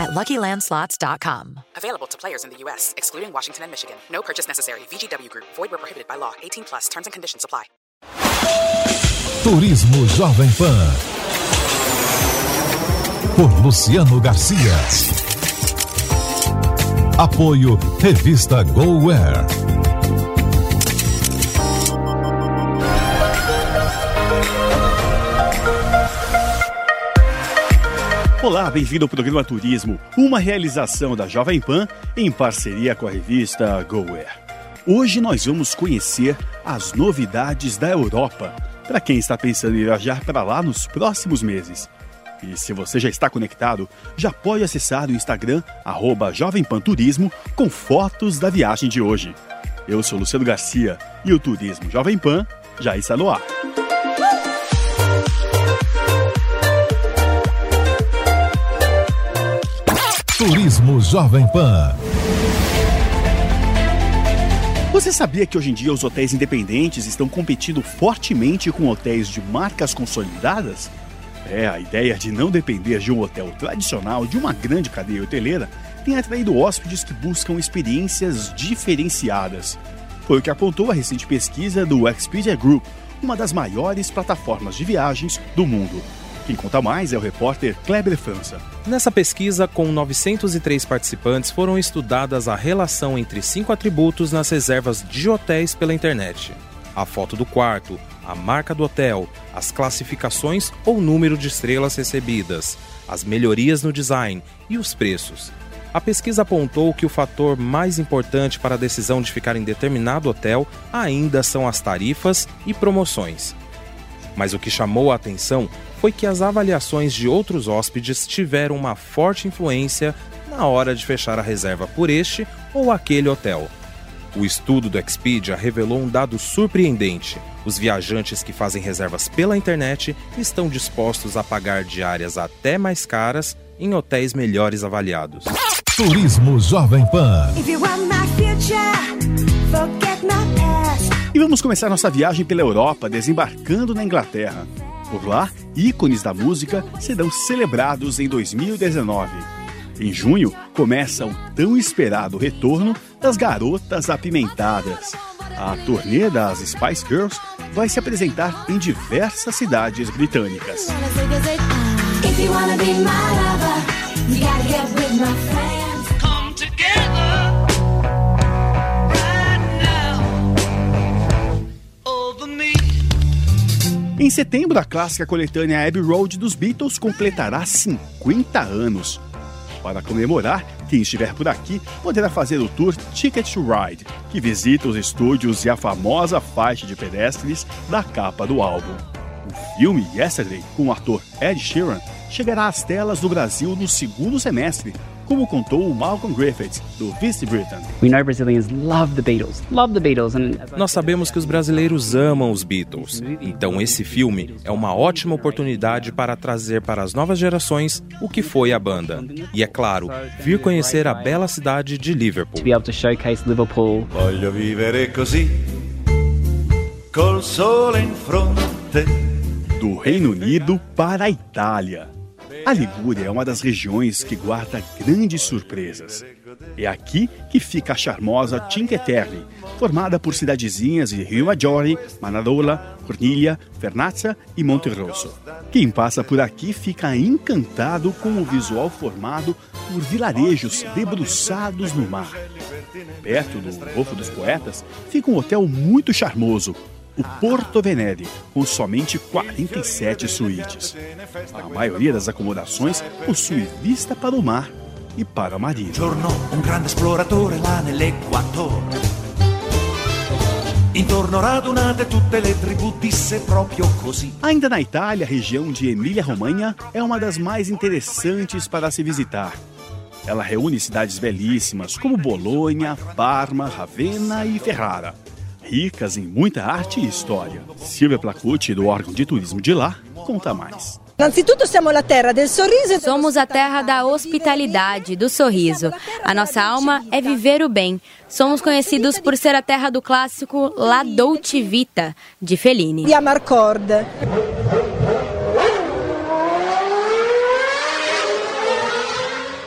at LuckyLandSlots.com. Available to players in the U.S., excluding Washington and Michigan. No purchase necessary. VGW Group. Void where prohibited by law. 18 plus. Terms and conditions apply. Turismo Jovem Pan. Por Luciano Garcia. Apoio Revista GoWare. Olá, bem-vindo ao programa Turismo, uma realização da Jovem Pan em parceria com a revista GoWare. Hoje nós vamos conhecer as novidades da Europa, para quem está pensando em viajar para lá nos próximos meses. E se você já está conectado, já pode acessar o Instagram, arroba Jovem Pan Turismo, com fotos da viagem de hoje. Eu sou Luciano Garcia e o Turismo Jovem Pan já está no ar. Turismo Jovem Pan. Você sabia que hoje em dia os hotéis independentes estão competindo fortemente com hotéis de marcas consolidadas? É, a ideia de não depender de um hotel tradicional de uma grande cadeia hoteleira tem atraído hóspedes que buscam experiências diferenciadas. Foi o que apontou a recente pesquisa do Expedia Group, uma das maiores plataformas de viagens do mundo. Quem conta mais é o repórter Kleber França. Nessa pesquisa, com 903 participantes, foram estudadas a relação entre cinco atributos nas reservas de hotéis pela internet: a foto do quarto, a marca do hotel, as classificações ou número de estrelas recebidas, as melhorias no design e os preços. A pesquisa apontou que o fator mais importante para a decisão de ficar em determinado hotel ainda são as tarifas e promoções. Mas o que chamou a atenção foi que as avaliações de outros hóspedes tiveram uma forte influência na hora de fechar a reserva por este ou aquele hotel. O estudo do Expedia revelou um dado surpreendente. Os viajantes que fazem reservas pela internet estão dispostos a pagar diárias até mais caras em hotéis melhores avaliados. Turismo Jovem Pan. Vamos começar nossa viagem pela Europa, desembarcando na Inglaterra. Por lá, ícones da música serão celebrados em 2019. Em junho, começa o tão esperado retorno das Garotas Apimentadas. A turnê das Spice Girls vai se apresentar em diversas cidades britânicas. Em setembro, a clássica coletânea Abbey Road dos Beatles completará 50 anos. Para comemorar, quem estiver por aqui poderá fazer o tour Ticket to Ride, que visita os estúdios e a famosa faixa de pedestres da capa do álbum. O filme Yesterday, com o ator Ed Sheeran, chegará às telas do Brasil no segundo semestre, como contou o Malcolm Griffiths, do Vice Britain. Nós sabemos que os brasileiros amam os Beatles, então esse filme é uma ótima oportunidade para trazer para as novas gerações o que foi a banda. E é claro, vir conhecer a bela cidade de Liverpool. Voglio vivere così, col sole in fronte. Do Reino Unido para a Itália. A Ligúria é uma das regiões que guarda grandes surpresas. É aqui que fica a charmosa Cinque Terre, formada por cidadezinhas de Rio Maggiore, Manarola, Corniglia, Vernazza e Monterosso. Quem passa por aqui fica encantado com o visual formado por vilarejos debruçados no mar. Perto do Golfo dos Poetas fica um hotel muito charmoso, o Porto Venere, com somente 47 suítes. A maioria das acomodações possui vista para o mar e para a marina. Un grande nell'Equatore. Intorno radunate tutte le tribù disse proprio così. Ainda na Itália, a região de Emília-Romanha é uma das mais interessantes para se visitar. Ela reúne cidades belíssimas como Bolonha, Parma, Ravenna e Ferrara ricas em muita arte e história. Silvia Placucci, do órgão de turismo de lá, conta mais. Somos a terra da hospitalidade, do sorriso. A nossa alma é viver o bem. Somos conhecidos por ser a terra do clássico La Dolce Vita, de Fellini. E a Marcorda.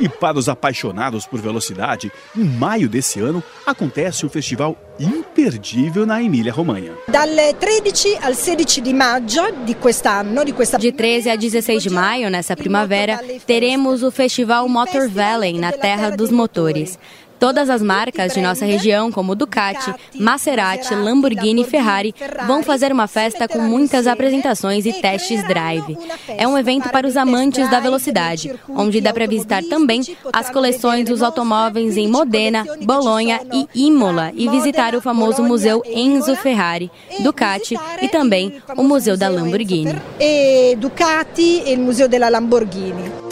E para os apaixonados por velocidade, em maio desse ano acontece um festival imperdível na Emília-Romanha. Dalle 13 al 16 de maggio di quest'anno, di questa De 13 a 16 de maio, nessa primavera, teremos o Festival Motor Valley, na Terra dos Motores. Todas as marcas de nossa região, como Ducati, Maserati, Lamborghini e Ferrari, vão fazer uma festa com muitas apresentações e testes drive. É um evento para os amantes da velocidade, onde dá para visitar também as coleções dos automóveis em Modena, Bolonha e Imola e visitar o famoso Museu Enzo Ferrari, Ducati e também o Museu da Lamborghini. E Ducati e o Museu della Lamborghini.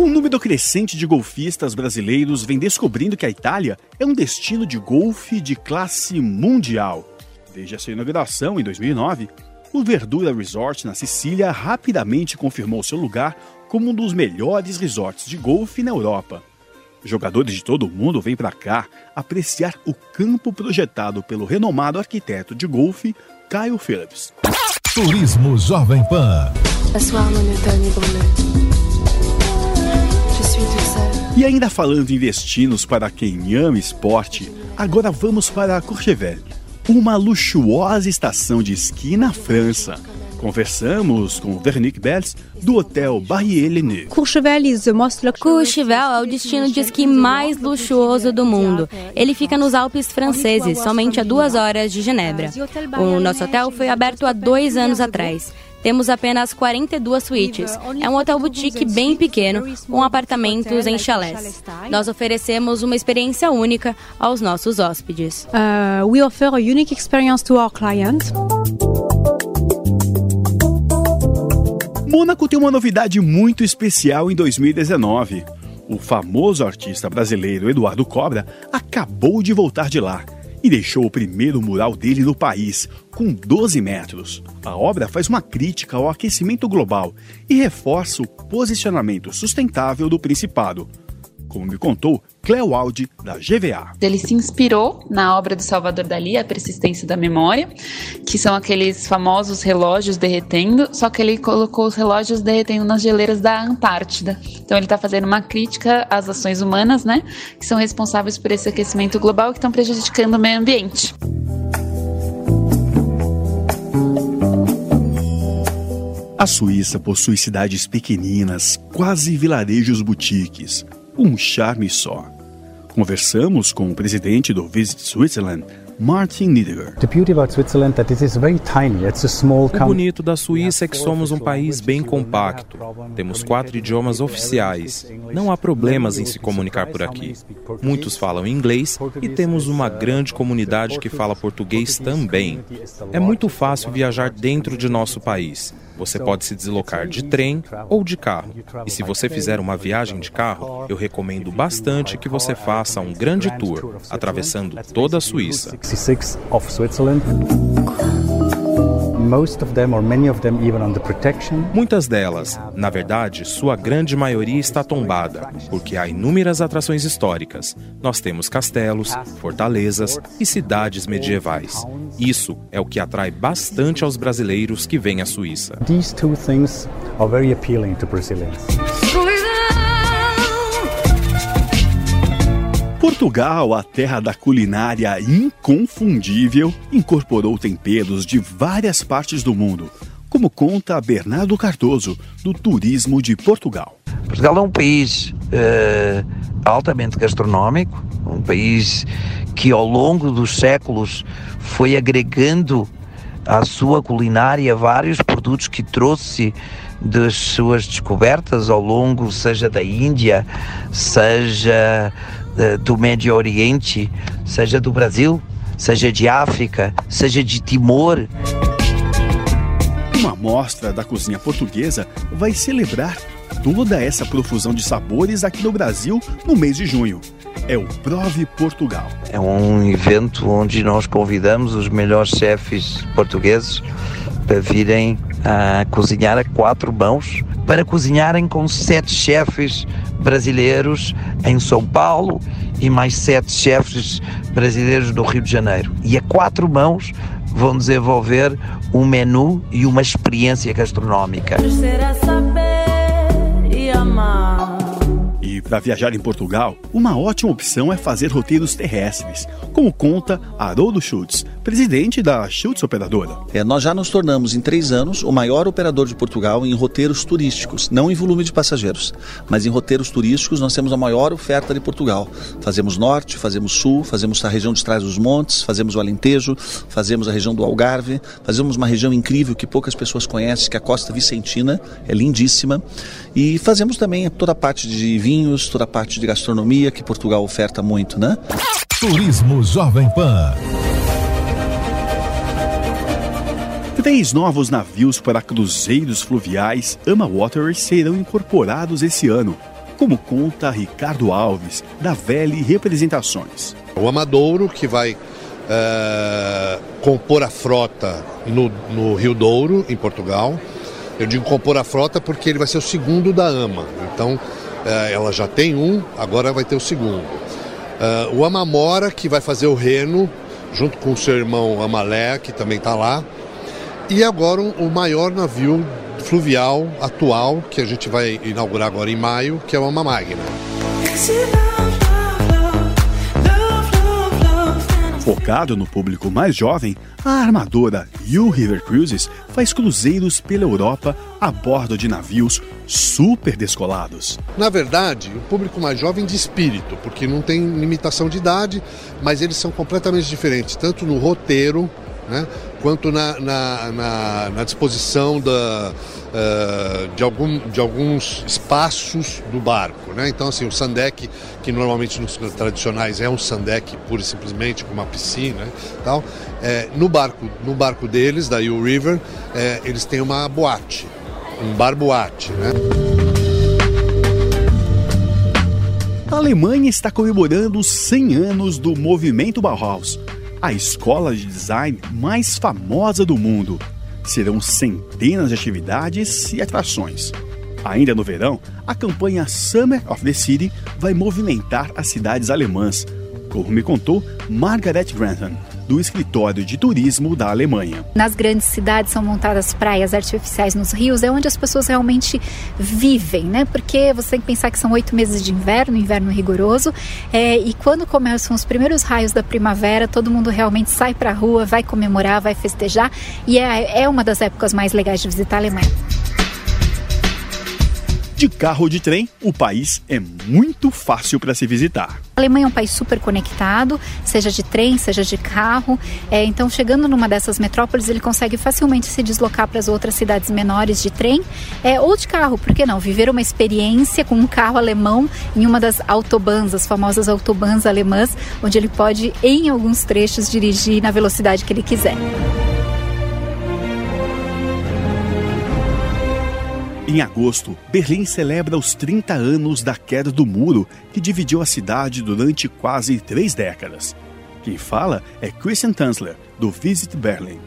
Um número crescente de golfistas brasileiros vem descobrindo que a Itália é um destino de golfe de classe mundial. Desde a sua inauguração em 2009, o Verdura Resort na Sicília rapidamente confirmou seu lugar como um dos melhores resorts de golfe na Europa. Jogadores de todo o mundo vêm para cá apreciar o campo projetado pelo renomado arquiteto de golfe Kyle Phillips. Turismo Jovem Pan. E ainda falando em destinos para quem ama esporte, agora vamos para Courchevel, uma luxuosa estação de esqui na França. Conversamos com Veronique Bells, do Hotel Barrier-Leneux. Courchevel é o destino de esqui mais luxuoso do mundo. Ele fica nos Alpes franceses, somente a duas horas de Genebra. O nosso hotel foi aberto há dois anos atrás. Temos apenas 42 suítes. É um hotel boutique bem pequeno, com apartamentos em chalés. Nós oferecemos uma experiência única aos nossos hóspedes. Uh, we offer a unique experience to our clients. Mônaco tem uma novidade muito especial em 2019. O famoso artista brasileiro Eduardo Cobra acabou de voltar de lá e deixou o primeiro mural dele no país, com 12 metros. A obra faz uma crítica ao aquecimento global e reforça o posicionamento sustentável do Principado, como me contou Cleo Aldi, da GVA. Ele se inspirou na obra do Salvador Dali, A Persistência da Memória, que são aqueles famosos relógios derretendo, só que ele colocou os relógios derretendo nas geleiras da Antártida. Então ele está fazendo uma crítica às ações humanas, né, que são responsáveis por esse aquecimento global que estão prejudicando o meio ambiente. A Suíça possui cidades pequeninas, quase vilarejos boutiques um charme só. Conversamos com o presidente do Visit Switzerland, Martin Niederger. O bonito da Suíça é que somos um país bem compacto. Temos quatro idiomas oficiais. Não há problemas em se comunicar por aqui. Muitos falam inglês e temos uma grande comunidade que fala português também. É muito fácil viajar dentro de nosso país. Você pode se deslocar de trem ou de carro. E se você fizer uma viagem de carro, eu recomendo bastante que você faça um grande tour, atravessando toda a Suíça. Muitas delas, na verdade, sua grande maioria está tombada, porque há inúmeras atrações históricas. Nós temos castelos, fortalezas e cidades medievais. Isso é o que atrai bastante aos brasileiros que vêm à Suíça. These two things are very appealing to Brazilians. Portugal, a terra da culinária inconfundível, incorporou temperos de várias partes do mundo, como conta Bernardo Cardoso, do Turismo de Portugal. Portugal é um país uh, altamente gastronómico, um país que ao longo dos séculos foi agregando à sua culinária vários produtos que trouxe das suas descobertas ao longo, seja da Índia, seja do Médio Oriente, seja do Brasil, seja de África, seja de Timor. Uma mostra da cozinha portuguesa vai celebrar toda essa profusão de sabores aqui no Brasil no mês de junho. É o Prove Portugal. É um evento onde nós convidamos os melhores chefes portugueses para virem a cozinhar a quatro mãos, para cozinharem com sete chefes brasileiros em São Paulo e mais sete chefes brasileiros no Rio de Janeiro. E a quatro mãos vão desenvolver um menu e uma experiência gastronómica. E para viajar em Portugal, uma ótima opção é fazer roteiros terrestres, como conta Haroldo Schultz, presidente da Schultz Operadora. É, nós já nos tornamos em três anos o maior operador de Portugal em roteiros turísticos, não em volume de passageiros, mas em roteiros turísticos nós temos a maior oferta de Portugal. Fazemos norte, fazemos sul, fazemos a região de trás dos montes, fazemos o Alentejo, fazemos a região do Algarve, fazemos uma região incrível que poucas pessoas conhecem, que é a Costa Vicentina, é lindíssima, e fazemos também toda a parte de vinhos, toda a parte de gastronomia que Portugal oferta muito, né? Turismo Jovem Pan. Três novos navios para cruzeiros fluviais Ama Waters serão incorporados esse ano, como conta Ricardo Alves, da Vele Representações. O Amadouro, que vai uh, compor a frota no, no Rio Douro, em Portugal. Eu digo compor a frota porque ele vai ser o segundo da AMA. Então, uh, ela já tem um, agora vai ter o segundo. Uh, o Amamora, que vai fazer o Reno, junto com o seu irmão Amalé, que também está lá. E agora o maior navio fluvial atual, que a gente vai inaugurar agora em maio, que é o Ama Magna. Focado no público mais jovem, a armadora U River Cruises faz cruzeiros pela Europa a bordo de navios super descolados. Na verdade, o público mais jovem de espírito, porque não tem limitação de idade, mas eles são completamente diferentes, tanto no roteiro né? Quanto na, na, na, na disposição da, uh, de, algum, de alguns espaços do barco. Né? Então, assim, o sandeck, que normalmente nos tradicionais é um sandeck pura e simplesmente, com uma piscina tal, é, no, barco, no barco deles, da U River, é, eles têm uma boate, um bar boate. Né? A Alemanha está comemorando os 100 anos do movimento Bauhaus a escola de design mais famosa do mundo. Serão centenas de atividades e atrações. Ainda no verão, a campanha Summer of the City vai movimentar as cidades alemãs, como me contou Margaret Grantham, do escritório de turismo da Alemanha. Nas grandes cidades são montadas praias artificiais nos rios, é onde as pessoas realmente vivem, né? Porque você tem que pensar que são oito meses de inverno, inverno rigoroso, é, e quando começam os primeiros raios da primavera, todo mundo realmente sai para a rua, vai comemorar, vai festejar, e é, é uma das épocas mais legais de visitar a Alemanha. De carro ou de trem, o país é muito fácil para se visitar. A Alemanha é um país super conectado, seja de trem, seja de carro. É, então, chegando numa dessas metrópoles, ele consegue facilmente se deslocar para as outras cidades menores de trem é, ou de carro, por que não? Viver uma experiência com um carro alemão em uma das autobahns, as famosas autobahns alemãs, onde ele pode, em alguns trechos, dirigir na velocidade que ele quiser. Em agosto, Berlim celebra os 30 anos da queda do muro que dividiu a cidade durante quase três décadas. Quem fala é Christian Tanzler, do Visit Berlin.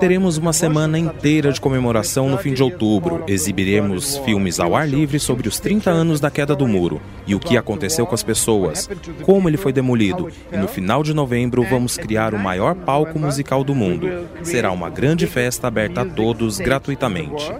Teremos uma semana inteira de comemoração no fim de outubro. Exibiremos filmes ao ar livre sobre os 30 anos da queda do muro e o que aconteceu com as pessoas, como ele foi demolido. E no final de novembro vamos criar o maior palco musical do mundo. Será uma grande festa aberta a todos gratuitamente.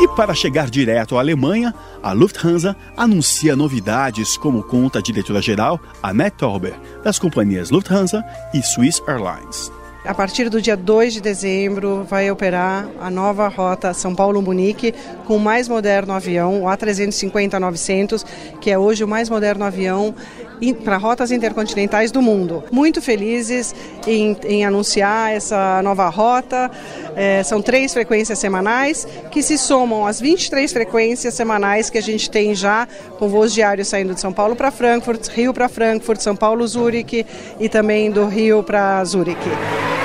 E para chegar direto à Alemanha, a Lufthansa anuncia novidades, como conta a diretora-geral Annette Tauber, das companhias Lufthansa e Swiss Airlines. A partir do dia 2 de dezembro vai operar a nova rota São Paulo-Munique com o mais moderno avião, o A350-900, que é hoje o mais moderno avião para rotas intercontinentais do mundo. Muito felizes em, em anunciar essa nova rota. É, são três frequências semanais que se somam às 23 frequências semanais que a gente tem já com voos diários saindo de São Paulo para Frankfurt, Rio para Frankfurt, São Paulo, Zurique e também do Rio para Zurique.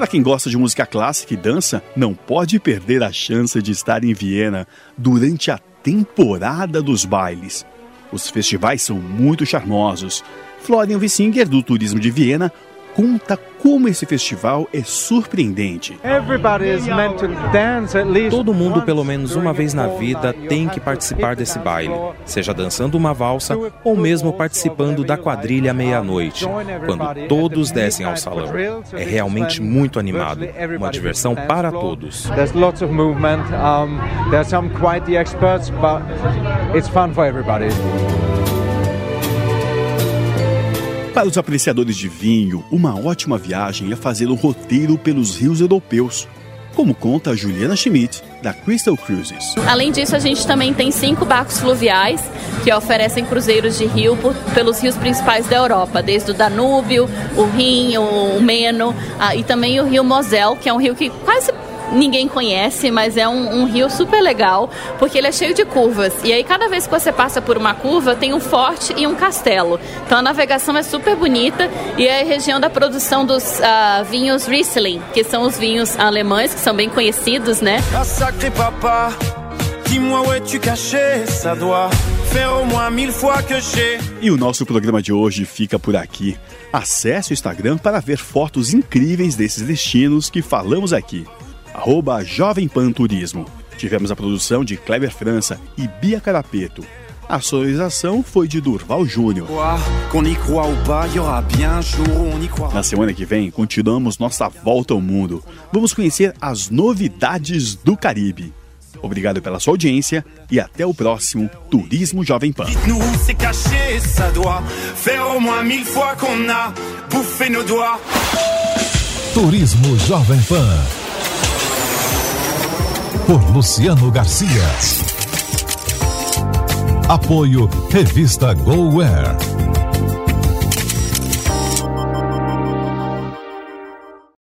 Para quem gosta de música clássica e dança, não pode perder a chance de estar em Viena durante a temporada dos bailes. Os festivais são muito charmosos. Florian Wissinger, do Turismo de Viena, conta como esse festival é surpreendente. Todo mundo, pelo menos uma vez na vida, tem que participar desse baile, seja dançando uma valsa ou mesmo participando da quadrilha à meia-noite, quando todos descem ao salão. É realmente muito animado, uma diversão para todos. Para os apreciadores de vinho, uma ótima viagem é fazer um roteiro pelos rios europeus, como conta Juliana Schmidt, da Crystal Cruises. Além disso, a gente também tem cinco barcos fluviais que oferecem cruzeiros de rio por, pelos rios principais da Europa, desde o Danúbio, o Rin, o Meno ah, e também o rio Mosel, que é um rio que quase ninguém conhece, mas é um, um, rio super legal, porque ele é cheio de curvas. E aí, cada vez que você passa por uma curva, tem um forte e um castelo. Então, a navegação é super bonita e é a região da produção dos uh, vinhos Riesling, que são os vinhos alemães, que são bem conhecidos, né? E o nosso programa de hoje fica por aqui. Acesse o Instagram para ver fotos incríveis desses destinos que falamos aqui arroba Jovem Pan Turismo. Tivemos a produção de Kleber França e Bia Carapeto. A sonorização foi de Durval Júnior. Na semana que vem, continuamos nossa volta ao mundo. Vamos conhecer as novidades do Caribe. Obrigado pela sua audiência e até o próximo Turismo Jovem Pan. Turismo Jovem Pan por Luciano Garcia. Apoio Revista GoWare.